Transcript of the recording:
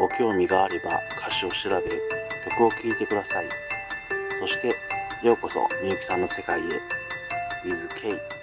ご興味があれば歌詞を調べ、曲を聴いてください。そして、ようこそみゆきさんの世界へ。with K